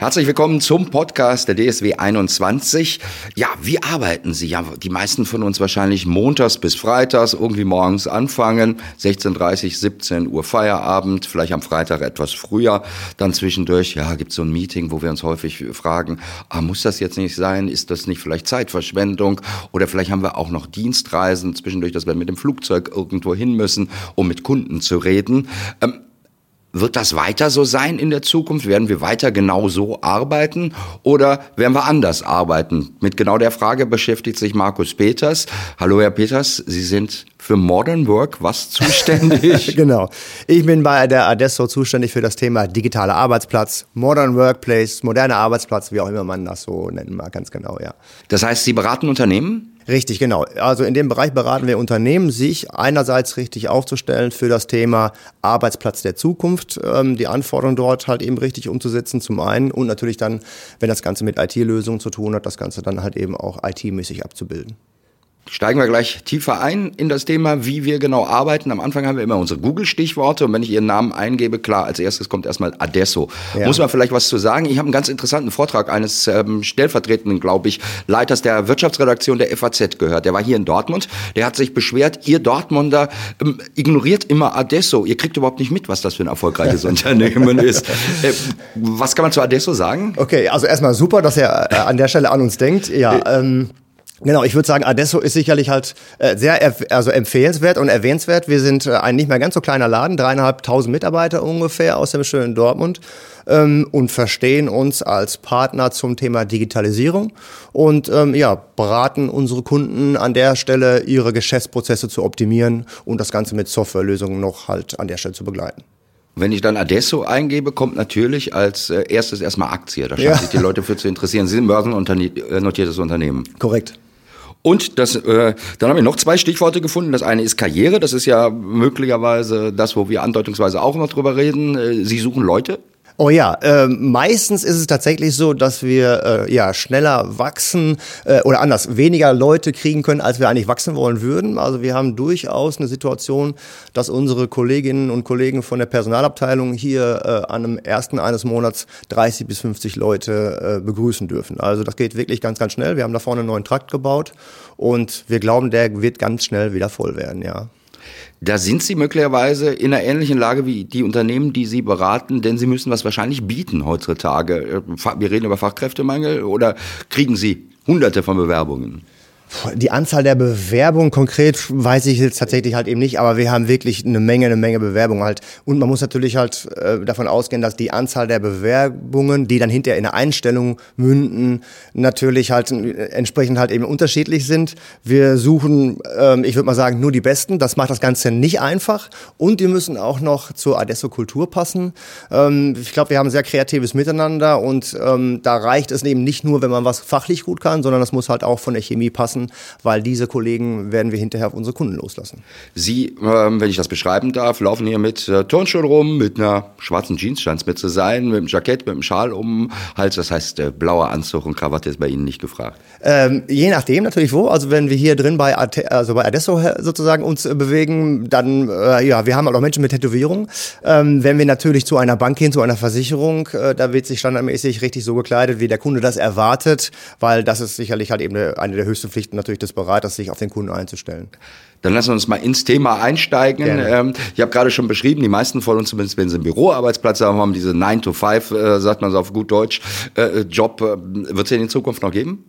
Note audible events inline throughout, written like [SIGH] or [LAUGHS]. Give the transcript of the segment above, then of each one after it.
Herzlich willkommen zum Podcast der DSW 21. Ja, wie arbeiten Sie? Ja, die meisten von uns wahrscheinlich montags bis freitags, irgendwie morgens anfangen, 16.30, 17 Uhr Feierabend, vielleicht am Freitag etwas früher, dann zwischendurch, ja, gibt es so ein Meeting, wo wir uns häufig fragen, ah, muss das jetzt nicht sein? Ist das nicht vielleicht Zeitverschwendung? Oder vielleicht haben wir auch noch Dienstreisen zwischendurch, dass wir mit dem Flugzeug irgendwo hin müssen, um mit Kunden zu reden. Ähm, wird das weiter so sein in der Zukunft? Werden wir weiter genau so arbeiten oder werden wir anders arbeiten? Mit genau der Frage beschäftigt sich Markus Peters. Hallo Herr Peters, Sie sind für Modern Work was zuständig? [LAUGHS] genau. Ich bin bei der Adesso zuständig für das Thema digitaler Arbeitsplatz, Modern Workplace, moderner Arbeitsplatz, wie auch immer man das so nennen mag, ganz genau, ja. Das heißt, Sie beraten Unternehmen? Richtig, genau. Also in dem Bereich beraten wir Unternehmen, sich einerseits richtig aufzustellen für das Thema Arbeitsplatz der Zukunft, ähm, die Anforderungen dort halt eben richtig umzusetzen, zum einen und natürlich dann, wenn das Ganze mit IT-Lösungen zu tun hat, das Ganze dann halt eben auch IT-mäßig abzubilden. Steigen wir gleich tiefer ein in das Thema, wie wir genau arbeiten. Am Anfang haben wir immer unsere Google-Stichworte und wenn ich Ihren Namen eingebe, klar, als erstes kommt erstmal Adesso. Ja. Muss man vielleicht was zu sagen? Ich habe einen ganz interessanten Vortrag eines ähm, stellvertretenden, glaube ich, Leiters der Wirtschaftsredaktion der FAZ gehört. Der war hier in Dortmund. Der hat sich beschwert, ihr Dortmunder ähm, ignoriert immer Adesso. Ihr kriegt überhaupt nicht mit, was das für ein erfolgreiches [LAUGHS] Unternehmen ist. Äh, was kann man zu Adesso sagen? Okay, also erstmal super, dass er äh, an der Stelle an uns denkt. Ja, äh, ähm Genau, ich würde sagen, Adesso ist sicherlich halt äh, sehr also empfehlenswert und erwähnenswert. Wir sind äh, ein nicht mehr ganz so kleiner Laden, dreieinhalbtausend Mitarbeiter ungefähr aus dem schönen Dortmund ähm, und verstehen uns als Partner zum Thema Digitalisierung und ähm, ja, beraten unsere Kunden an der Stelle, ihre Geschäftsprozesse zu optimieren und das Ganze mit Softwarelösungen noch halt an der Stelle zu begleiten. Wenn ich dann Adesso eingebe, kommt natürlich als äh, erstes erstmal Aktie. Da scheinen ja. sich die Leute für zu interessieren. Sie sind börsennotiertes Unternehmen. Korrekt. Und das, äh, dann haben wir noch zwei Stichworte gefunden. Das eine ist Karriere. Das ist ja möglicherweise das, wo wir andeutungsweise auch noch drüber reden. Äh, Sie suchen Leute. Oh ja, äh, meistens ist es tatsächlich so, dass wir äh, ja schneller wachsen äh, oder anders weniger Leute kriegen können, als wir eigentlich wachsen wollen würden. Also wir haben durchaus eine Situation, dass unsere Kolleginnen und Kollegen von der Personalabteilung hier äh, an einem ersten eines Monats 30 bis 50 Leute äh, begrüßen dürfen. Also das geht wirklich ganz, ganz schnell. Wir haben da vorne einen neuen Trakt gebaut und wir glauben, der wird ganz schnell wieder voll werden, ja. Da sind Sie möglicherweise in einer ähnlichen Lage wie die Unternehmen, die Sie beraten, denn Sie müssen was wahrscheinlich bieten heutzutage. Äh, wir reden über Fachkräftemangel oder kriegen Sie hunderte von Bewerbungen? Die Anzahl der Bewerbungen konkret weiß ich jetzt tatsächlich halt eben nicht, aber wir haben wirklich eine Menge, eine Menge Bewerbungen halt. Und man muss natürlich halt äh, davon ausgehen, dass die Anzahl der Bewerbungen, die dann hinterher in eine Einstellung münden, natürlich halt äh, entsprechend halt eben unterschiedlich sind. Wir suchen, ähm, ich würde mal sagen, nur die Besten. Das macht das Ganze nicht einfach. Und die müssen auch noch zur Adesso-Kultur passen. Ähm, ich glaube, wir haben sehr kreatives Miteinander und ähm, da reicht es eben nicht nur, wenn man was fachlich gut kann, sondern das muss halt auch von der Chemie passen lassen, weil diese Kollegen werden wir hinterher auf unsere Kunden loslassen. Sie, ähm, wenn ich das beschreiben darf, laufen hier mit äh, Turnschuhen rum, mit einer schwarzen Jeans scheint es mit zu sein, mit einem Jackett, mit einem Schal um Hals. Das heißt, äh, blauer Anzug und Krawatte ist bei Ihnen nicht gefragt. Ähm, je nachdem natürlich wo. Also wenn wir hier drin bei, Ate also bei Adesso sozusagen uns äh, bewegen, dann, äh, ja, wir haben halt auch Menschen mit Tätowierung. Ähm, wenn wir natürlich zu einer Bank gehen, zu einer Versicherung, äh, da wird sich standardmäßig richtig so gekleidet, wie der Kunde das erwartet, weil das ist sicherlich halt eben eine, eine der höchsten Pflichten natürlich des Beraters, sich auf den Kunden einzustellen. Dann lassen wir uns mal ins Thema einsteigen. Ähm, ich habe gerade schon beschrieben, die meisten von uns, zumindest wenn sie einen Büroarbeitsplatz haben, haben diese 9 to 5, äh, sagt man so auf gut Deutsch, äh, Job. Äh, wird es den in Zukunft noch geben?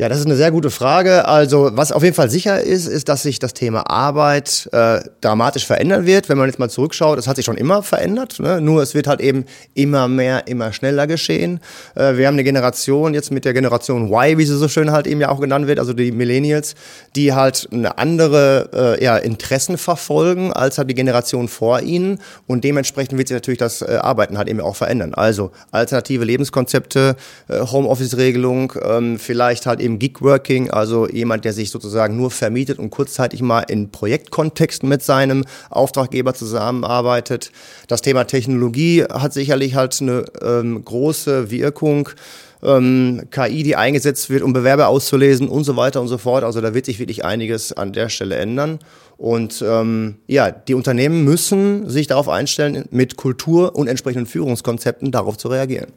Ja, das ist eine sehr gute Frage. Also was auf jeden Fall sicher ist, ist, dass sich das Thema Arbeit äh, dramatisch verändern wird. Wenn man jetzt mal zurückschaut, es hat sich schon immer verändert. Ne? Nur es wird halt eben immer mehr, immer schneller geschehen. Äh, wir haben eine Generation jetzt mit der Generation Y, wie sie so schön halt eben ja auch genannt wird, also die Millennials, die halt eine andere äh, ja, Interessen verfolgen als halt die Generation vor ihnen. Und dementsprechend wird sich natürlich das äh, Arbeiten halt eben auch verändern. Also alternative Lebenskonzepte, äh, Homeoffice-Regelung, ähm, vielleicht halt eben dem Gig-Working, also jemand, der sich sozusagen nur vermietet und kurzzeitig mal in Projektkontexten mit seinem Auftraggeber zusammenarbeitet. Das Thema Technologie hat sicherlich halt eine ähm, große Wirkung ähm, KI, die eingesetzt wird, um Bewerber auszulesen und so weiter und so fort. Also da wird sich wirklich einiges an der Stelle ändern. Und ähm, ja, die Unternehmen müssen sich darauf einstellen, mit Kultur und entsprechenden Führungskonzepten darauf zu reagieren.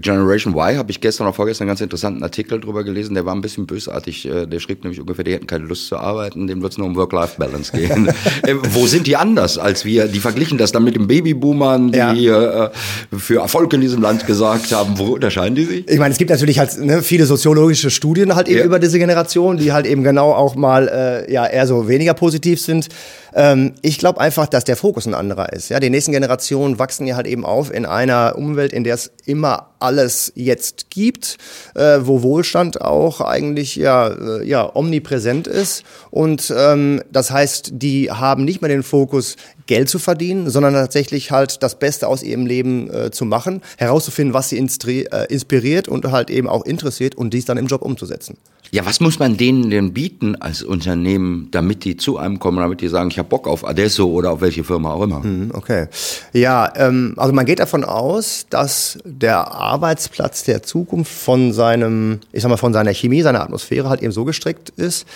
Generation Y habe ich gestern oder vorgestern einen ganz interessanten Artikel drüber gelesen, der war ein bisschen bösartig. Äh, der schrieb nämlich ungefähr, die hätten keine Lust zu arbeiten, dem wird es nur um Work-Life-Balance gehen. [LAUGHS] äh, wo sind die anders als wir? Die verglichen das dann mit den Babyboomern, die ja. äh, für Erfolg in diesem Land gesagt haben. Wo unterscheiden die sich? Ich meine, es gibt natürlich halt ne, viele soziologische Studien halt eben ja. über diese Generation, die halt eben genau auch mal äh, ja eher so weniger positiv sind. Ähm, ich glaube einfach, dass der Fokus ein anderer ist. Ja, die nächsten Generationen wachsen ja halt eben auf in einer Umwelt, in der es immer alles jetzt gibt, äh, wo Wohlstand auch eigentlich ja, äh, ja omnipräsent ist. Und ähm, das heißt, die haben nicht mehr den Fokus, Geld zu verdienen, sondern tatsächlich halt das Beste aus ihrem Leben äh, zu machen, herauszufinden, was sie äh, inspiriert und halt eben auch interessiert und dies dann im Job umzusetzen. Ja, was muss man denen denn bieten als Unternehmen, damit die zu einem kommen, damit die sagen, ich habe Bock auf Adesso oder auf welche Firma auch immer? Hm, okay. Ja, ähm, also man geht davon aus, dass der Arbeitsplatz der Zukunft von seinem, ich sag mal, von seiner Chemie, seiner Atmosphäre halt eben so gestrickt ist,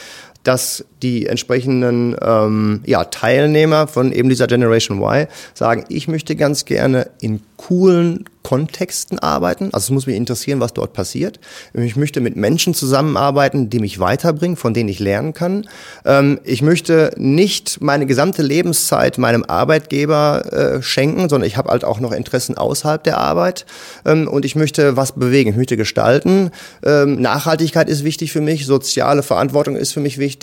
dass die entsprechenden ähm, ja, Teilnehmer von eben dieser Generation Y sagen, ich möchte ganz gerne in coolen Kontexten arbeiten. Also es muss mich interessieren, was dort passiert. Ich möchte mit Menschen zusammenarbeiten, die mich weiterbringen, von denen ich lernen kann. Ähm, ich möchte nicht meine gesamte Lebenszeit meinem Arbeitgeber äh, schenken, sondern ich habe halt auch noch Interessen außerhalb der Arbeit. Ähm, und ich möchte was bewegen, ich möchte gestalten. Ähm, Nachhaltigkeit ist wichtig für mich, soziale Verantwortung ist für mich wichtig.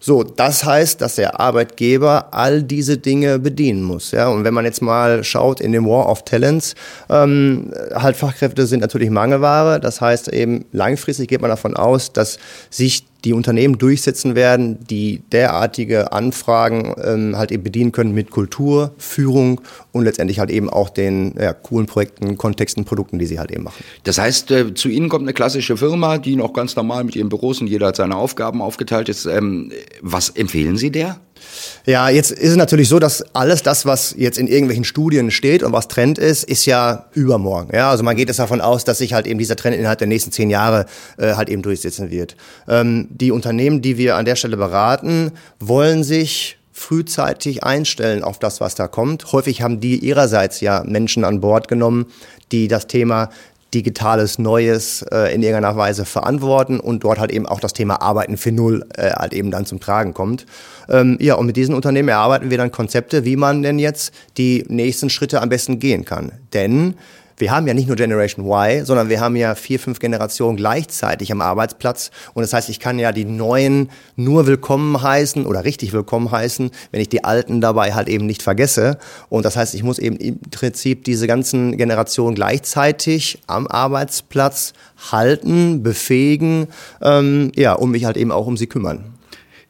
So, das heißt, dass der Arbeitgeber all diese Dinge bedienen muss. Ja? Und wenn man jetzt mal schaut in dem War of Talents, ähm, halt Fachkräfte sind natürlich Mangelware. Das heißt eben langfristig geht man davon aus, dass sich die Unternehmen durchsetzen werden, die derartige Anfragen ähm, halt eben bedienen können mit Kultur, Führung und letztendlich halt eben auch den ja, coolen Projekten, Kontexten, Produkten, die sie halt eben machen. Das heißt, äh, zu Ihnen kommt eine klassische Firma, die noch ganz normal mit ihren Büros und jeder hat seine Aufgaben aufgeteilt ist. Ähm, was empfehlen Sie der? Ja, jetzt ist es natürlich so, dass alles das, was jetzt in irgendwelchen Studien steht und was Trend ist, ist ja übermorgen. Ja, also man geht es davon aus, dass sich halt eben dieser Trend innerhalb der nächsten zehn Jahre äh, halt eben durchsetzen wird. Ähm, die Unternehmen, die wir an der Stelle beraten, wollen sich frühzeitig einstellen auf das, was da kommt. Häufig haben die ihrerseits ja Menschen an Bord genommen, die das Thema Digitales Neues äh, in irgendeiner Weise verantworten und dort halt eben auch das Thema Arbeiten für Null äh, halt eben dann zum Tragen kommt. Ähm, ja, und mit diesen Unternehmen erarbeiten wir dann Konzepte, wie man denn jetzt die nächsten Schritte am besten gehen kann. Denn wir haben ja nicht nur Generation Y, sondern wir haben ja vier, fünf Generationen gleichzeitig am Arbeitsplatz. Und das heißt, ich kann ja die Neuen nur willkommen heißen oder richtig willkommen heißen, wenn ich die Alten dabei halt eben nicht vergesse. Und das heißt, ich muss eben im Prinzip diese ganzen Generationen gleichzeitig am Arbeitsplatz halten, befähigen, ähm, ja, um mich halt eben auch um sie kümmern.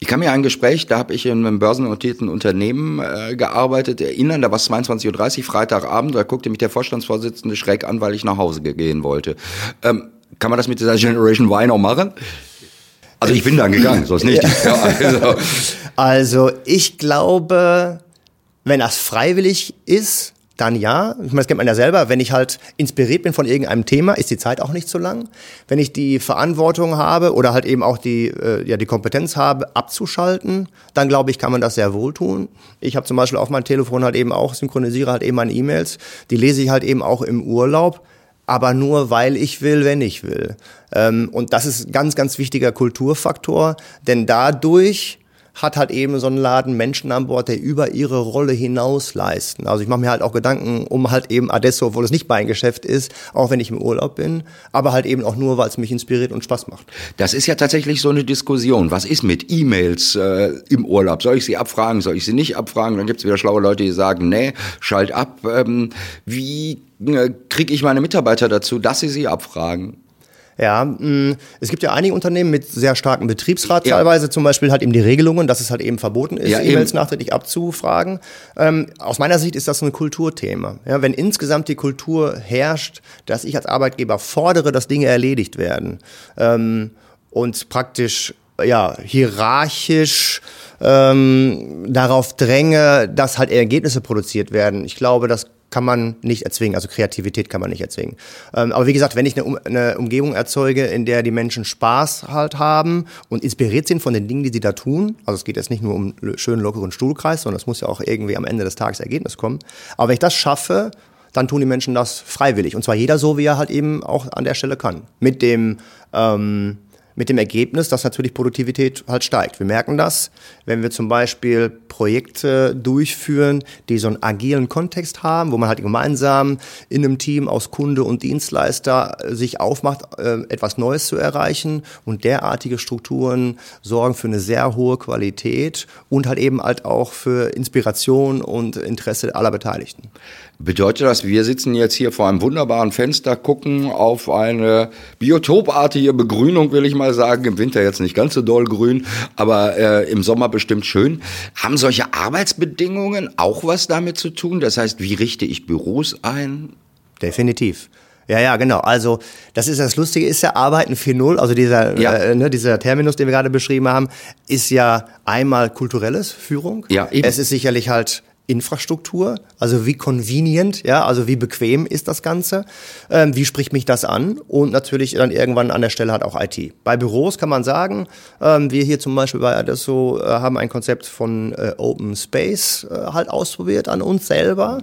Ich kann mir ein Gespräch, da habe ich in einem börsennotierten Unternehmen äh, gearbeitet, erinnern, da war es 22.30 Uhr, Freitagabend, da guckte mich der Vorstandsvorsitzende schräg an, weil ich nach Hause gehen wollte. Ähm, kann man das mit dieser Generation Y noch machen? Also ich bin dann gegangen, so ist nicht. Ja, also. also ich glaube, wenn das freiwillig ist, dann ja. Ich meine, das kennt man ja selber. Wenn ich halt inspiriert bin von irgendeinem Thema, ist die Zeit auch nicht so lang. Wenn ich die Verantwortung habe oder halt eben auch die, äh, ja, die Kompetenz habe, abzuschalten, dann glaube ich, kann man das sehr wohl tun. Ich habe zum Beispiel auf meinem Telefon halt eben auch, synchronisiere halt eben meine E-Mails. Die lese ich halt eben auch im Urlaub aber nur weil ich will, wenn ich will. Ähm, und das ist ganz, ganz wichtiger Kulturfaktor, denn dadurch hat halt eben so ein Laden Menschen an Bord, der über ihre Rolle hinaus leisten. Also ich mache mir halt auch Gedanken um halt eben Adesso, obwohl es nicht mein Geschäft ist, auch wenn ich im Urlaub bin, aber halt eben auch nur, weil es mich inspiriert und Spaß macht. Das ist ja tatsächlich so eine Diskussion. Was ist mit E-Mails äh, im Urlaub? Soll ich sie abfragen? Soll ich sie nicht abfragen? Dann gibt es wieder schlaue Leute, die sagen, nee, schalt ab. Ähm, wie äh, kriege ich meine Mitarbeiter dazu, dass sie sie abfragen? Ja, mh, mm, es gibt ja einige Unternehmen mit sehr starkem Betriebsrat ja. teilweise, zum Beispiel halt eben die Regelungen, dass es halt eben verboten ist, ja, E-Mails nachträglich abzufragen. Ähm, aus meiner Sicht ist das ein Kulturthema. Ja, wenn insgesamt die Kultur herrscht, dass ich als Arbeitgeber fordere, dass Dinge erledigt werden, ähm, und praktisch ja hierarchisch ähm, darauf dränge, dass halt Ergebnisse produziert werden. Ich glaube, das kann man nicht erzwingen, also Kreativität kann man nicht erzwingen. Ähm, aber wie gesagt, wenn ich eine, eine, Umgebung erzeuge, in der die Menschen Spaß halt haben und inspiriert sind von den Dingen, die sie da tun, also es geht jetzt nicht nur um schönen lockeren Stuhlkreis, sondern es muss ja auch irgendwie am Ende des Tages Ergebnis kommen. Aber wenn ich das schaffe, dann tun die Menschen das freiwillig. Und zwar jeder so, wie er halt eben auch an der Stelle kann. Mit dem ähm, mit dem Ergebnis, dass natürlich Produktivität halt steigt. Wir merken das, wenn wir zum Beispiel Projekte durchführen, die so einen agilen Kontext haben, wo man halt gemeinsam in einem Team aus Kunde und Dienstleister sich aufmacht, äh, etwas Neues zu erreichen. Und derartige Strukturen sorgen für eine sehr hohe Qualität und halt eben halt auch für Inspiration und Interesse aller Beteiligten. Bedeutet das, wir sitzen jetzt hier vor einem wunderbaren Fenster, gucken auf eine biotopartige Begrünung, will ich mal sagen. Im Winter jetzt nicht ganz so doll grün, aber äh, im Sommer bestimmt schön. Haben solche Arbeitsbedingungen auch was damit zu tun? Das heißt, wie richte ich Büros ein? Definitiv. Ja, ja, genau. Also das ist das Lustige, ist ja Arbeiten 4.0, also dieser, ja. äh, ne, dieser Terminus, den wir gerade beschrieben haben, ist ja einmal kulturelles Führung. Ja, eben. Es ist sicherlich halt Infrastruktur, also wie convenient, ja, also wie bequem ist das Ganze, ähm, wie spricht mich das an und natürlich dann irgendwann an der Stelle hat auch IT. Bei Büros kann man sagen, ähm, wir hier zum Beispiel bei Adesso äh, haben ein Konzept von äh, Open Space äh, halt ausprobiert an uns selber,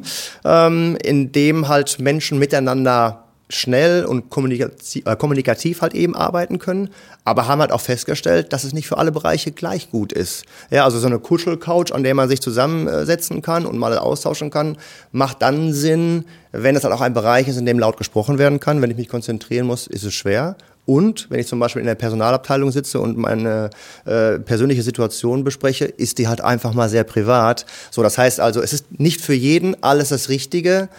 ähm, in dem halt Menschen miteinander schnell und kommunikativ, äh, kommunikativ halt eben arbeiten können, aber haben halt auch festgestellt, dass es nicht für alle Bereiche gleich gut ist. Ja, also so eine Kuschelcouch, an der man sich zusammensetzen kann und mal austauschen kann, macht dann Sinn, wenn es halt auch ein Bereich ist, in dem laut gesprochen werden kann. Wenn ich mich konzentrieren muss, ist es schwer. Und wenn ich zum Beispiel in der Personalabteilung sitze und meine äh, persönliche Situation bespreche, ist die halt einfach mal sehr privat. So, das heißt also, es ist nicht für jeden alles das Richtige.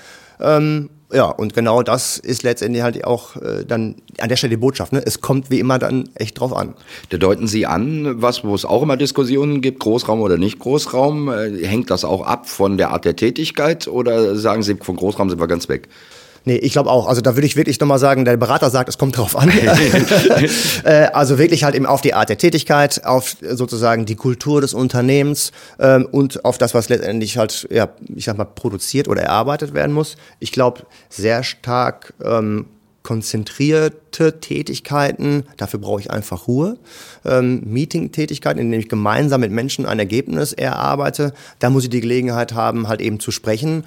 Ähm, ja, und genau das ist letztendlich halt auch äh, dann an der Stelle die Botschaft. Ne? Es kommt wie immer dann echt drauf an. Da deuten Sie an, was, wo es auch immer Diskussionen gibt, Großraum oder nicht Großraum. Äh, hängt das auch ab von der Art der Tätigkeit oder sagen Sie, von Großraum sind wir ganz weg? Nee, ich glaube auch. Also da würde ich wirklich nochmal sagen, der Berater sagt, es kommt drauf an. [LAUGHS] [LAUGHS] äh, also wirklich halt eben auf die Art der Tätigkeit, auf sozusagen die Kultur des Unternehmens ähm, und auf das, was letztendlich halt, ja, ich sag mal, produziert oder erarbeitet werden muss. Ich glaube, sehr stark ähm, konzentrierte Tätigkeiten, dafür brauche ich einfach Ruhe. Ähm, Meeting-Tätigkeiten, in denen ich gemeinsam mit Menschen ein Ergebnis erarbeite, da muss ich die Gelegenheit haben, halt eben zu sprechen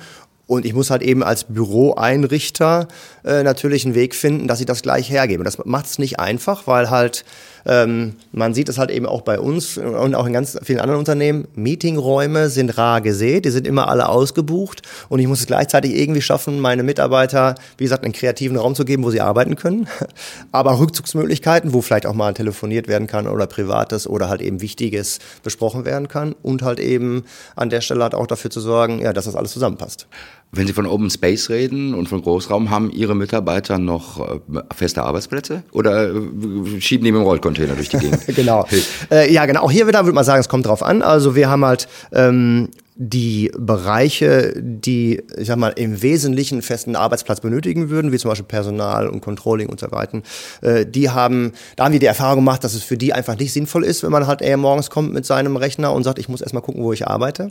und ich muss halt eben als Büroeinrichter äh, natürlich einen Weg finden, dass ich das gleich hergebe. Das macht es nicht einfach, weil halt ähm, man sieht es halt eben auch bei uns und auch in ganz vielen anderen Unternehmen. Meetingräume sind rar gesät, die sind immer alle ausgebucht und ich muss es gleichzeitig irgendwie schaffen, meine Mitarbeiter, wie gesagt, einen kreativen Raum zu geben, wo sie arbeiten können. [LAUGHS] Aber Rückzugsmöglichkeiten, wo vielleicht auch mal telefoniert werden kann oder Privates oder halt eben Wichtiges besprochen werden kann und halt eben an der Stelle halt auch dafür zu sorgen, ja, dass das alles zusammenpasst. Wenn Sie von Open Space reden und von Großraum, haben Ihre Mitarbeiter noch äh, feste Arbeitsplätze oder äh, schieben die mit dem Rollcontainer durch die [LAUGHS] Gegend? genau. Äh, ja, genau. Auch hier wieder würde man sagen, es kommt drauf an. Also wir haben halt ähm, die Bereiche, die, ich sag mal, im Wesentlichen festen Arbeitsplatz benötigen würden, wie zum Beispiel Personal und Controlling und so weiter, äh, die haben, da haben wir die Erfahrung gemacht, dass es für die einfach nicht sinnvoll ist, wenn man halt eher morgens kommt mit seinem Rechner und sagt, ich muss erstmal gucken, wo ich arbeite.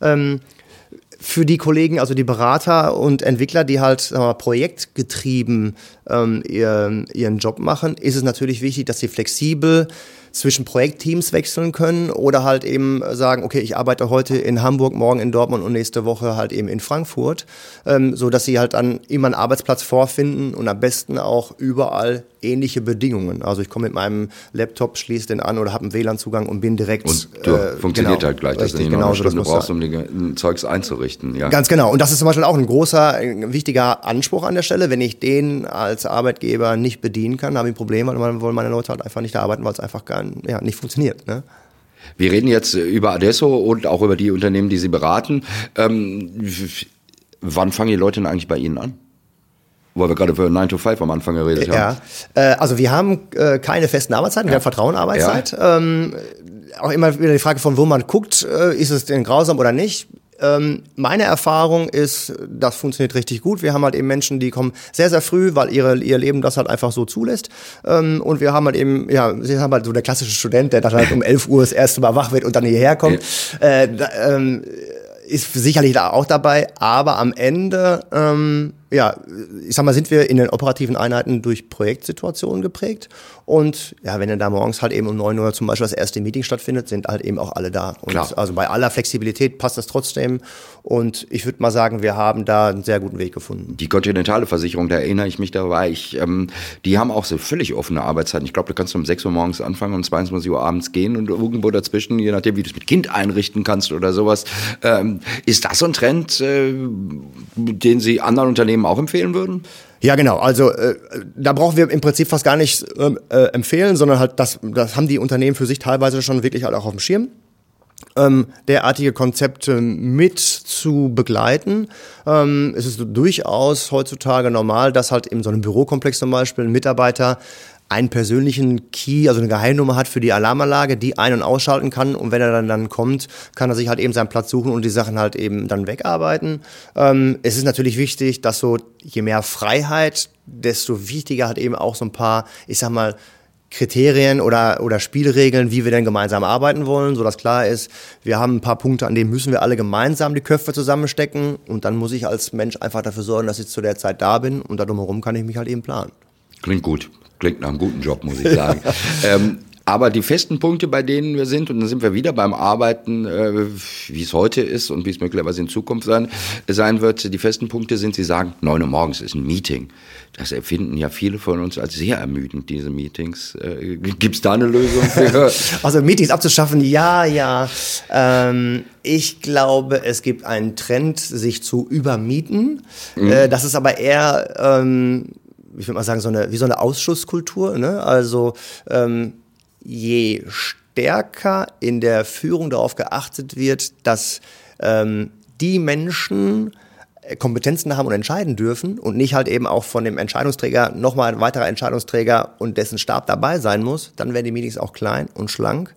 Ähm, für die Kollegen, also die Berater und Entwickler, die halt mal, projektgetrieben ähm, ihren, ihren Job machen, ist es natürlich wichtig, dass sie flexibel zwischen Projektteams wechseln können oder halt eben sagen, okay, ich arbeite heute in Hamburg, morgen in Dortmund und nächste Woche halt eben in Frankfurt, ähm, so dass sie halt dann immer einen Arbeitsplatz vorfinden und am besten auch überall ähnliche Bedingungen. Also ich komme mit meinem Laptop, schließe den an oder habe einen WLAN-Zugang und bin direkt. Und du, äh, funktioniert genau, halt gleich, dass du nicht genau, Stunde brauchst, um die Zeugs einzurichten. Ja. Ganz genau. Und das ist zum Beispiel auch ein großer, ein wichtiger Anspruch an der Stelle. Wenn ich den als Arbeitgeber nicht bedienen kann, habe ich ein Problem, weil wollen meine Leute halt einfach nicht arbeiten, weil es einfach gar ja, nicht funktioniert. Ne? Wir reden jetzt über Adesso und auch über die Unternehmen, die Sie beraten. Ähm, wann fangen die Leute denn eigentlich bei Ihnen an? Weil wir gerade für 9 to 5 am Anfang geredet haben. Ja, äh, also wir haben äh, keine festen Arbeitszeiten, wir haben Vertrauenarbeitszeit. Ja. Ähm, auch immer wieder die Frage von wo man guckt, äh, ist es denn grausam oder nicht? ähm, meine Erfahrung ist, das funktioniert richtig gut. Wir haben halt eben Menschen, die kommen sehr, sehr früh, weil ihre, ihr Leben das halt einfach so zulässt. Ähm, und wir haben halt eben, ja, sie haben halt so der klassische Student, der dann halt um 11 Uhr das erste Mal wach wird und dann hierher kommt. Ja. Äh, ähm, ist sicherlich da auch dabei, aber am Ende ähm, ja, ich sag mal, sind wir in den operativen Einheiten durch Projektsituationen geprägt. Und ja, wenn dann da morgens halt eben um neun Uhr zum Beispiel das erste Meeting stattfindet, sind halt eben auch alle da. Und Klar. also bei aller Flexibilität passt das trotzdem. Und ich würde mal sagen, wir haben da einen sehr guten Weg gefunden. Die kontinentale Versicherung, da erinnere ich mich dabei, ich, ähm, die haben auch so völlig offene Arbeitszeiten. Ich glaube, da kannst du um sechs Uhr morgens anfangen und um 22 Uhr abends gehen und irgendwo dazwischen, je nachdem, wie du es mit Kind einrichten kannst oder sowas. Ähm, ist das so ein Trend, äh, den Sie anderen Unternehmen Unternehmen auch empfehlen würden? Ja, genau. Also äh, da brauchen wir im Prinzip fast gar nicht ähm, äh, empfehlen, sondern halt das, das haben die Unternehmen für sich teilweise schon wirklich halt auch auf dem Schirm. Ähm, derartige Konzepte mit zu begleiten. Ähm, es ist durchaus heutzutage normal, dass halt in so einem Bürokomplex zum Beispiel ein Mitarbeiter einen persönlichen Key, also eine Geheimnummer hat für die Alarmanlage, die ein- und ausschalten kann. Und wenn er dann, dann kommt, kann er sich halt eben seinen Platz suchen und die Sachen halt eben dann wegarbeiten. Ähm, es ist natürlich wichtig, dass so je mehr Freiheit, desto wichtiger hat eben auch so ein paar, ich sag mal, Kriterien oder, oder Spielregeln, wie wir denn gemeinsam arbeiten wollen, so dass klar ist, wir haben ein paar Punkte, an denen müssen wir alle gemeinsam die Köpfe zusammenstecken und dann muss ich als Mensch einfach dafür sorgen, dass ich zu der Zeit da bin und da drumherum kann ich mich halt eben planen. Klingt gut. Klingt nach einem guten Job, muss ich sagen. [LAUGHS] ähm, aber die festen Punkte, bei denen wir sind, und dann sind wir wieder beim Arbeiten, äh, wie es heute ist und wie es möglicherweise in Zukunft sein, sein wird, die festen Punkte sind, Sie sagen, neun Uhr morgens ist ein Meeting. Das empfinden ja viele von uns als sehr ermüdend, diese Meetings. Äh, Gibt es da eine Lösung für? [LAUGHS] also Meetings abzuschaffen, ja, ja. Ähm, ich glaube, es gibt einen Trend, sich zu übermieten. Mhm. Äh, das ist aber eher... Ähm, ich würde mal sagen, so eine, wie so eine Ausschusskultur. Ne? Also ähm, je stärker in der Führung darauf geachtet wird, dass ähm, die Menschen äh, Kompetenzen haben und entscheiden dürfen und nicht halt eben auch von dem Entscheidungsträger nochmal ein weiterer Entscheidungsträger und dessen Stab dabei sein muss, dann werden die Meetings auch klein und schlank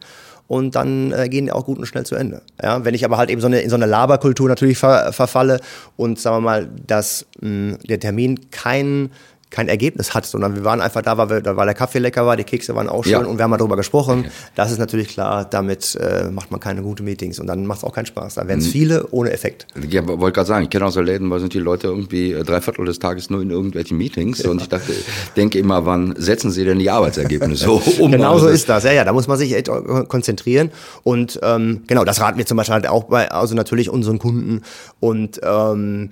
und dann äh, gehen die auch gut und schnell zu Ende. Ja, wenn ich aber halt eben so eine, in so eine Laberkultur natürlich ver, verfalle und sagen wir mal, dass mh, der Termin keinen kein Ergebnis hat, sondern wir waren einfach da, weil, wir, weil der Kaffee lecker war, die Kekse waren auch schön ja. und wir haben mal darüber gesprochen. Das ist natürlich klar, damit äh, macht man keine guten Meetings und dann macht es auch keinen Spaß. Da werden es mhm. viele ohne Effekt. Ja, wollte gerade sagen, ich kenne auch so Läden, wo sind die Leute irgendwie äh, drei Viertel des Tages nur in irgendwelchen Meetings ja. und ich dachte, denke immer, wann setzen sie denn die Arbeitsergebnisse [LAUGHS] um? genau so ist das, ja, ja, da muss man sich echt konzentrieren und ähm, genau, das raten wir zum Beispiel halt auch bei, also natürlich unseren Kunden und ähm,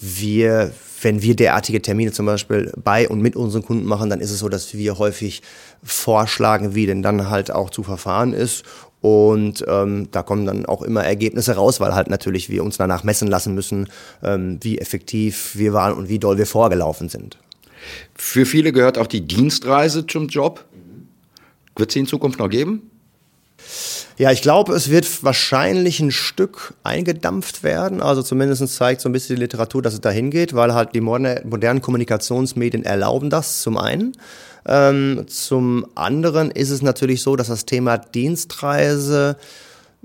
wir, wenn wir derartige Termine zum Beispiel bei und mit unseren Kunden machen, dann ist es so, dass wir häufig vorschlagen, wie denn dann halt auch zu verfahren ist. Und ähm, da kommen dann auch immer Ergebnisse raus, weil halt natürlich wir uns danach messen lassen müssen, ähm, wie effektiv wir waren und wie doll wir vorgelaufen sind. Für viele gehört auch die Dienstreise zum Job. Wird sie in Zukunft noch geben? Ja, ich glaube, es wird wahrscheinlich ein Stück eingedampft werden. Also zumindest zeigt so ein bisschen die Literatur, dass es dahin geht, weil halt die modernen Kommunikationsmedien erlauben das zum einen. Ähm, zum anderen ist es natürlich so, dass das Thema Dienstreise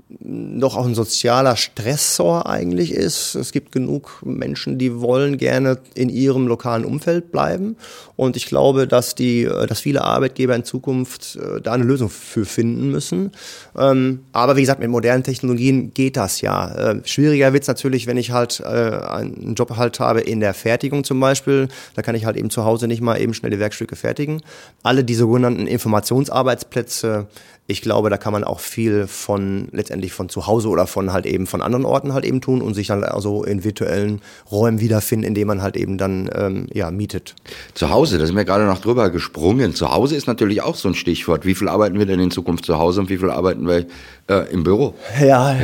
noch auch ein sozialer Stressor eigentlich ist. Es gibt genug Menschen, die wollen gerne in ihrem lokalen Umfeld bleiben. Und ich glaube, dass die, dass viele Arbeitgeber in Zukunft äh, da eine Lösung für finden müssen. Ähm, aber wie gesagt, mit modernen Technologien geht das ja. Äh, schwieriger wird's natürlich, wenn ich halt äh, einen Job halt habe in der Fertigung zum Beispiel. Da kann ich halt eben zu Hause nicht mal eben schnell die Werkstücke fertigen. Alle die sogenannten Informationsarbeitsplätze ich glaube, da kann man auch viel von letztendlich von zu Hause oder von halt eben von anderen Orten halt eben tun und sich dann also in virtuellen Räumen wiederfinden, in denen man halt eben dann ähm, ja mietet. Zu Hause, da sind wir gerade noch drüber gesprungen. Zu Hause ist natürlich auch so ein Stichwort. Wie viel arbeiten wir denn in Zukunft zu Hause und wie viel arbeiten wir äh, im Büro? Ja,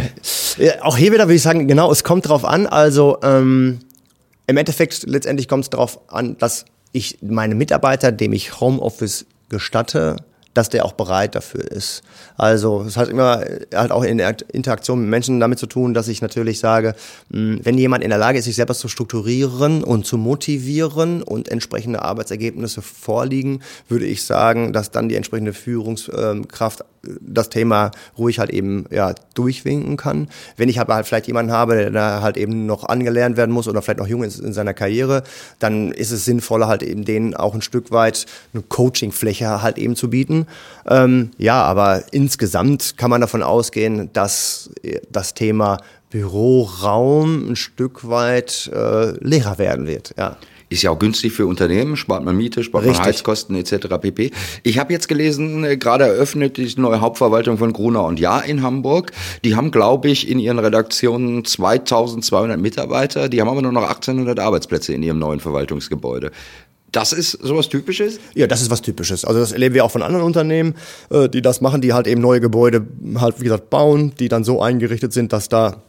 auch hier wieder würde ich sagen, genau, es kommt drauf an. Also ähm, im Endeffekt letztendlich kommt es darauf an, dass ich meine Mitarbeiter, dem ich Homeoffice gestatte, dass der auch bereit dafür ist. Also es hat immer halt auch in der Interaktion mit Menschen damit zu tun, dass ich natürlich sage, hm, wenn jemand in der Lage ist, sich selber zu strukturieren und zu motivieren und entsprechende Arbeitsergebnisse vorliegen, würde ich sagen, dass dann die entsprechende Führungskraft das Thema ruhig halt eben ja durchwinken kann. Wenn ich aber halt vielleicht jemanden habe, der da halt eben noch angelernt werden muss oder vielleicht noch jung ist in seiner Karriere, dann ist es sinnvoller halt eben denen auch ein Stück weit eine Coachingfläche halt eben zu bieten ähm, ja, aber insgesamt kann man davon ausgehen, dass äh, das Thema Büroraum ein Stück weit äh, leerer werden wird. Ja. Ist ja auch günstig für Unternehmen, spart man Miete, spart Richtig. man Heizkosten etc. pp. Ich habe jetzt gelesen, äh, gerade eröffnet die neue Hauptverwaltung von Gruner und Jahr in Hamburg. Die haben, glaube ich, in ihren Redaktionen 2200 Mitarbeiter, die haben aber nur noch 1800 Arbeitsplätze in ihrem neuen Verwaltungsgebäude. Das ist sowas Typisches? Ja, das ist was Typisches. Also das erleben wir auch von anderen Unternehmen, äh, die das machen, die halt eben neue Gebäude halt, wie gesagt, bauen, die dann so eingerichtet sind, dass da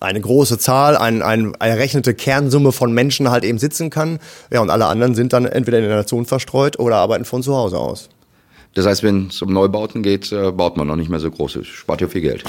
eine große Zahl, ein, ein, eine errechnete Kernsumme von Menschen halt eben sitzen kann. Ja, und alle anderen sind dann entweder in der Nation verstreut oder arbeiten von zu Hause aus. Das heißt, wenn es um Neubauten geht, äh, baut man noch nicht mehr so groß. Spart ja viel Geld.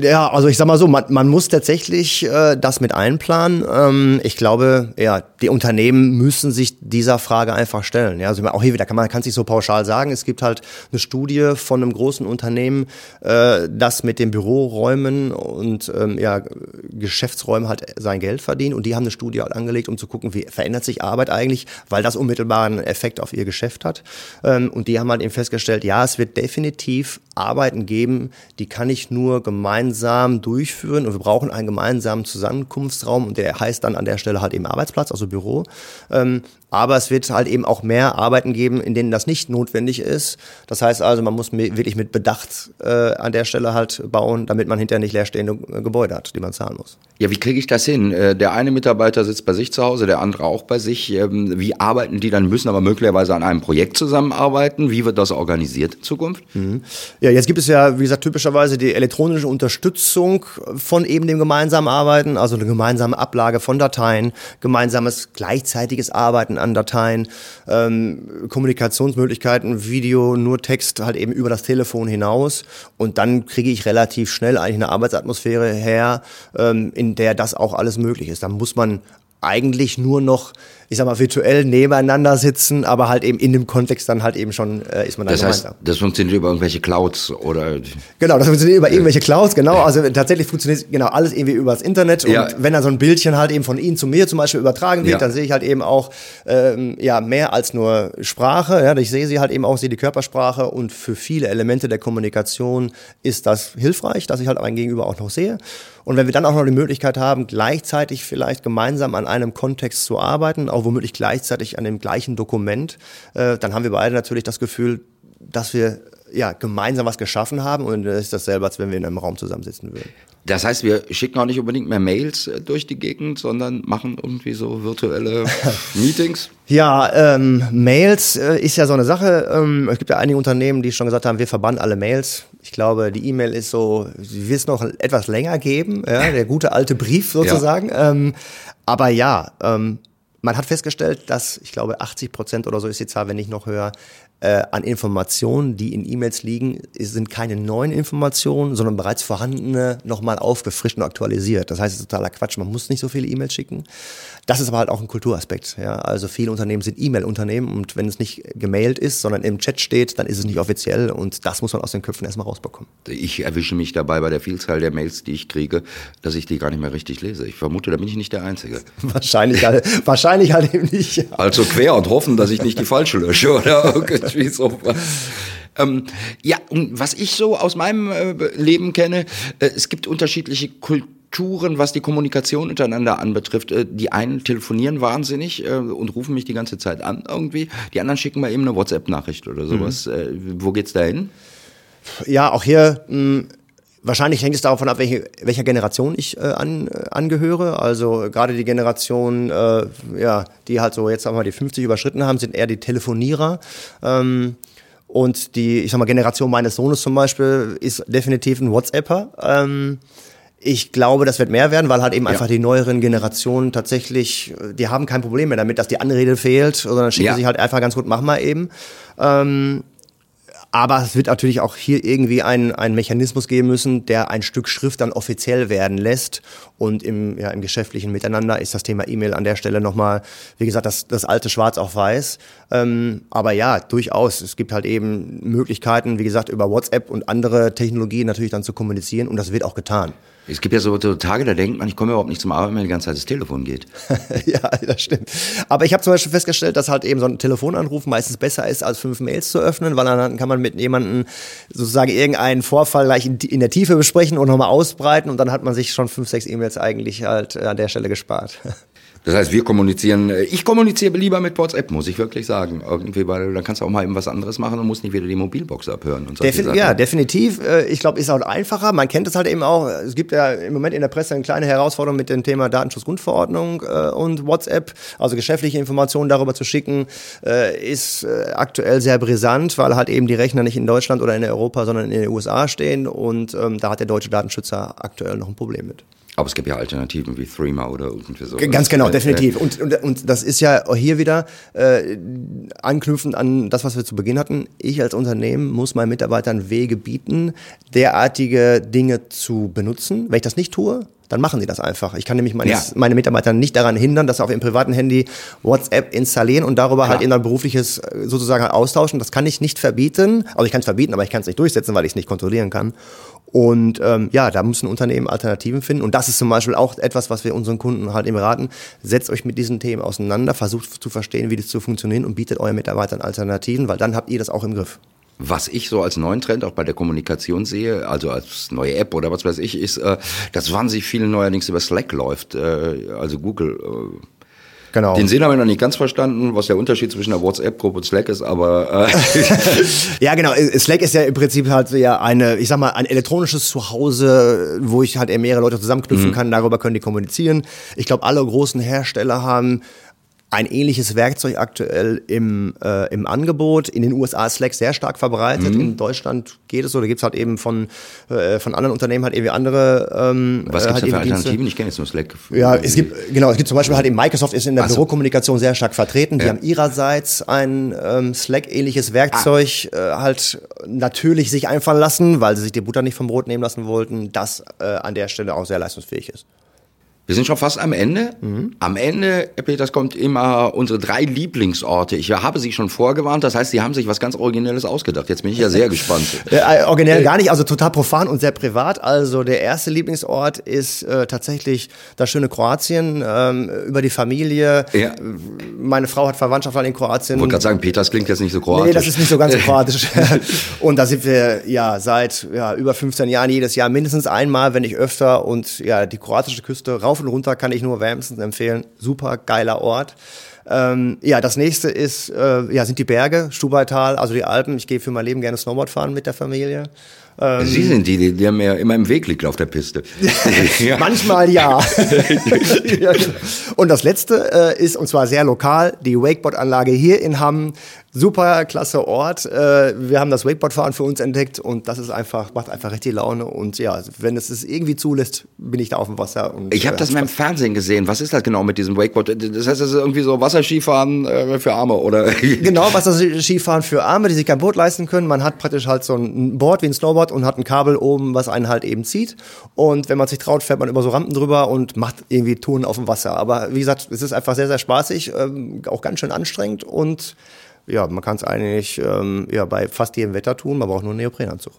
Ja, also ich sag mal so, man, man muss tatsächlich äh, das mit einplanen. Ähm, ich glaube, ja, die Unternehmen müssen sich dieser Frage einfach stellen. Ja, also auch hier wieder kann man kann sich so pauschal sagen. Es gibt halt eine Studie von einem großen Unternehmen, äh, das mit den Büroräumen und ähm, ja, Geschäftsräumen halt sein Geld verdient. Und die haben eine Studie halt angelegt, um zu gucken, wie verändert sich Arbeit eigentlich, weil das unmittelbaren Effekt auf ihr Geschäft hat. Ähm, und die haben halt eben festgestellt, festgestellt, ja, es wird definitiv Arbeiten geben, die kann ich nur gemeinsam durchführen und wir brauchen einen gemeinsamen Zusammenkunftsraum und der heißt dann an der Stelle halt eben Arbeitsplatz, also Büro. Ähm, aber es wird halt eben auch mehr Arbeiten geben, in denen das nicht notwendig ist. Das heißt also, man muss wirklich mit Bedacht äh, an der Stelle halt bauen, damit man hinterher nicht leerstehende äh, Gebäude hat, die man zahlen muss. Ja, wie kriege ich das hin? Äh, der eine Mitarbeiter sitzt bei sich zu Hause, der andere auch bei sich. Ähm, wie arbeiten die dann? Müssen aber möglicherweise an einem Projekt zusammenarbeiten. Wie wird das organisiert in Zukunft? Mhm. Ja, jetzt gibt es ja, wie gesagt, typischerweise die elektronische Unterstützung von eben dem gemeinsamen Arbeiten, also eine gemeinsame Ablage von Dateien, gemeinsames gleichzeitiges Arbeiten an Dateien, ähm, Kommunikationsmöglichkeiten, Video, nur Text halt eben über das Telefon hinaus. Und dann kriege ich relativ schnell eigentlich eine Arbeitsatmosphäre her, ähm, in der das auch alles möglich ist. Dann muss man eigentlich nur noch, ich sag mal, virtuell nebeneinander sitzen, aber halt eben in dem Kontext dann halt eben schon äh, ist man dann Das heißt, das funktioniert über irgendwelche Clouds oder? Genau, das funktioniert über irgendwelche Clouds, genau. Also tatsächlich funktioniert genau alles irgendwie über das Internet. Und ja. wenn dann so ein Bildchen halt eben von Ihnen zu mir zum Beispiel übertragen wird, ja. dann sehe ich halt eben auch ähm, ja mehr als nur Sprache. Ja, ich sehe sie halt eben auch, sehe die Körpersprache und für viele Elemente der Kommunikation ist das hilfreich, dass ich halt mein Gegenüber auch noch sehe. Und wenn wir dann auch noch die Möglichkeit haben, gleichzeitig vielleicht gemeinsam an einem Kontext zu arbeiten, auch womöglich gleichzeitig an dem gleichen Dokument, äh, dann haben wir beide natürlich das Gefühl, dass wir ja, gemeinsam was geschaffen haben und das ist dasselbe, als wenn wir in einem Raum zusammensitzen würden. Das heißt, wir schicken auch nicht unbedingt mehr Mails äh, durch die Gegend, sondern machen irgendwie so virtuelle [LAUGHS] Meetings? Ja, ähm, Mails äh, ist ja so eine Sache. Ähm, es gibt ja einige Unternehmen, die schon gesagt haben, wir verbannen alle Mails. Ich glaube, die E-Mail ist so, sie wird es noch etwas länger geben, ja, der gute alte Brief sozusagen. Ja. Ähm, aber ja, ähm, man hat festgestellt, dass, ich glaube, 80 Prozent oder so ist die Zahl, wenn ich noch höre, äh, an Informationen, die in E-Mails liegen, sind keine neuen Informationen, sondern bereits vorhandene nochmal aufgefrischt und aktualisiert. Das heißt, es ist totaler Quatsch. Man muss nicht so viele E-Mails schicken. Das ist aber halt auch ein Kulturaspekt. Ja? Also viele Unternehmen sind E-Mail-Unternehmen und wenn es nicht gemailt ist, sondern im Chat steht, dann ist es nicht offiziell und das muss man aus den Köpfen erstmal rausbekommen. Ich erwische mich dabei bei der Vielzahl der Mails, die ich kriege, dass ich die gar nicht mehr richtig lese. Ich vermute, da bin ich nicht der Einzige. [LAUGHS] wahrscheinlich, halt, wahrscheinlich halt eben nicht. Also quer und hoffen, dass ich nicht die falsche lösche oder [LAUGHS] irgendwie sowas. Ähm, ja, und was ich so aus meinem äh, Leben kenne, äh, es gibt unterschiedliche Kulturen Strukturen, was die Kommunikation untereinander anbetrifft. Äh, die einen telefonieren wahnsinnig äh, und rufen mich die ganze Zeit an irgendwie. Die anderen schicken mal eben eine WhatsApp-Nachricht oder sowas. Mhm. Äh, wo geht's da hin? Ja, auch hier mh, hm, Wahrscheinlich hängt es davon ab, welche, welcher Generation ich äh, an, äh, angehöre. Also gerade die Generation, äh, ja, die halt so jetzt sagen wir mal die 50 überschritten haben, sind eher die Telefonierer. Ähm, und die, ich sag mal, Generation meines Sohnes zum Beispiel ist definitiv ein WhatsApper. Ähm, ich glaube, das wird mehr werden, weil halt eben ja. einfach die neueren Generationen tatsächlich, die haben kein Problem mehr damit, dass die Anrede fehlt, sondern schicken ja. sie halt einfach ganz gut, mach mal eben. Ähm, Aber es wird natürlich auch hier irgendwie einen, einen Mechanismus geben müssen, der ein Stück Schrift dann offiziell werden lässt. Und im, ja, im geschäftlichen Miteinander ist das Thema E-Mail an der Stelle nochmal, wie gesagt, das, das alte Schwarz auf Weiß. Ähm, aber ja, durchaus. Es gibt halt eben Möglichkeiten, wie gesagt, über WhatsApp und andere Technologien natürlich dann zu kommunizieren. Und das wird auch getan. Es gibt ja so, so Tage, da denkt man, ich komme überhaupt nicht zum Arbeiten, wenn die ganze Zeit das Telefon geht. [LAUGHS] ja, das stimmt. Aber ich habe zum Beispiel festgestellt, dass halt eben so ein Telefonanruf meistens besser ist, als fünf Mails zu öffnen, weil dann kann man mit jemandem sozusagen irgendeinen Vorfall gleich in, in der Tiefe besprechen und nochmal ausbreiten und dann hat man sich schon fünf, sechs E-Mails eigentlich halt an der Stelle gespart. [LAUGHS] Das heißt, wir kommunizieren, äh, ich kommuniziere lieber mit WhatsApp, muss ich wirklich sagen. Irgendwie, weil dann kannst du auch mal eben was anderes machen und musst nicht wieder die Mobilbox abhören. Und Defin ja, definitiv. Äh, ich glaube, ist auch einfacher. Man kennt es halt eben auch. Es gibt ja im Moment in der Presse eine kleine Herausforderung mit dem Thema Datenschutzgrundverordnung äh, und WhatsApp. Also geschäftliche Informationen darüber zu schicken, ist aktuell sehr brisant, weil halt eben die Rechner nicht in Deutschland oder in Europa, sondern in den USA stehen. Und ähm, da hat der deutsche Datenschützer aktuell noch ein Problem mit. Aber es gibt ja Alternativen wie Threema oder irgendwie so. Ganz genau, definitiv. Und, und, und das ist ja hier wieder äh, anknüpfend an das, was wir zu Beginn hatten. Ich als Unternehmen muss meinen Mitarbeitern Wege bieten, derartige Dinge zu benutzen. Wenn ich das nicht tue, dann machen die das einfach. Ich kann nämlich meine, ja. meine Mitarbeiter nicht daran hindern, dass sie auf ihrem privaten Handy WhatsApp installieren und darüber Klar. halt in ein berufliches äh, sozusagen halt austauschen. Das kann ich nicht verbieten. Also ich kann es verbieten, aber ich kann es nicht durchsetzen, weil ich es nicht kontrollieren kann. Und ähm, ja, da müssen Unternehmen Alternativen finden. Und das ist zum Beispiel auch etwas, was wir unseren Kunden halt eben raten. Setzt euch mit diesen Themen auseinander, versucht zu verstehen, wie das zu funktionieren und bietet euren Mitarbeitern Alternativen, weil dann habt ihr das auch im Griff. Was ich so als neuen Trend auch bei der Kommunikation sehe, also als neue App oder was weiß ich, ist, äh, dass wahnsinnig viel neuerdings über Slack läuft, äh, also Google. Äh, Genau. Den Sinn haben wir noch nicht ganz verstanden, was der Unterschied zwischen der WhatsApp-Gruppe und Slack ist, aber äh [LAUGHS] ja genau. Slack ist ja im Prinzip halt ja eine, ich sag mal, ein elektronisches Zuhause, wo ich halt eher mehrere Leute zusammenknüpfen mhm. kann. Darüber können die kommunizieren. Ich glaube, alle großen Hersteller haben ein ähnliches Werkzeug aktuell im, äh, im Angebot. In den USA ist Slack sehr stark verbreitet. Mhm. In Deutschland geht es so. Da gibt's halt eben von, äh, von anderen Unternehmen halt irgendwie andere. Ähm, Was gibt's halt für Alternativen? Ich kenne jetzt nur Slack. Ja, es gibt, genau, es gibt zum Beispiel halt eben Microsoft ist in der so. Bürokommunikation sehr stark vertreten. Die ja. haben ihrerseits ein ähm, Slack-ähnliches Werkzeug ah. äh, halt natürlich sich einfallen lassen, weil sie sich die Butter nicht vom Brot nehmen lassen wollten, das äh, an der Stelle auch sehr leistungsfähig ist. Wir sind schon fast am Ende. Mhm. Am Ende, das kommt immer unsere drei Lieblingsorte. Ich habe sie schon vorgewarnt, das heißt, sie haben sich was ganz Originelles ausgedacht. Jetzt bin ich ja sehr [LAUGHS] gespannt. Äh, originell gar nicht, also total profan und sehr privat. Also der erste Lieblingsort ist äh, tatsächlich das schöne Kroatien, ähm, über die Familie. Ja. Meine Frau hat Verwandtschaft in Kroatien. Ich wollte gerade sagen, Peters klingt jetzt nicht so kroatisch. Nee, das ist nicht so ganz so [LAUGHS] kroatisch. [LAUGHS] und da sind wir ja seit ja, über 15 Jahren jedes Jahr mindestens einmal, wenn nicht öfter. Und ja, die kroatische Küste rauf und runter kann ich nur wärmstens empfehlen. Super geiler Ort. Ähm, ja, das nächste ist, äh, ja, sind die Berge, Stubaital, also die Alpen. Ich gehe für mein Leben gerne Snowboard fahren mit der Familie. Ähm, Sie sind die, die, die mir immer im Weg liegt auf der Piste. [LAUGHS] [LAUGHS] Manchmal [LAUGHS] ja. Genau. und das letzte äh, ist, und zwar sehr lokal, die Wakeboard-Anlage hier in Hamm super klasse Ort. Äh, wir haben das Wakeboardfahren für uns entdeckt und das ist einfach, macht einfach richtig Laune. Und ja, wenn es es irgendwie zulässt, bin ich da auf dem Wasser. Und, ich habe äh, das mal im Fernsehen gesehen. Was ist das genau mit diesem Wakeboard? Das heißt, das ist irgendwie so Wasserskifahren äh, für Arme, oder? [LAUGHS] genau, Wasserskifahren für Arme, die sich kein Boot leisten können. Man hat praktisch halt so ein Board wie ein Snowboard und hat ein Kabel oben, was einen halt eben zieht. Und wenn man sich traut, fährt man über so Rampen drüber und macht irgendwie Touren auf dem Wasser. Aber wie gesagt, es ist einfach sehr, sehr spaßig, ähm, auch ganz schön anstrengend und ja, man kann es eigentlich ähm, ja, bei fast jedem Wetter tun, man braucht nur einen Neoprenanzug.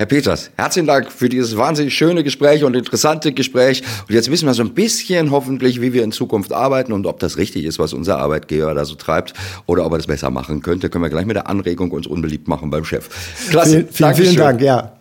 Herr Peters, herzlichen Dank für dieses wahnsinnig schöne Gespräch und interessante Gespräch. Und jetzt wissen wir so ein bisschen hoffentlich, wie wir in Zukunft arbeiten und ob das richtig ist, was unser Arbeitgeber da so treibt oder ob er das besser machen könnte. Können wir gleich mit der Anregung uns unbeliebt machen beim Chef. Klasse. Vielen, vielen, vielen Dank, ja.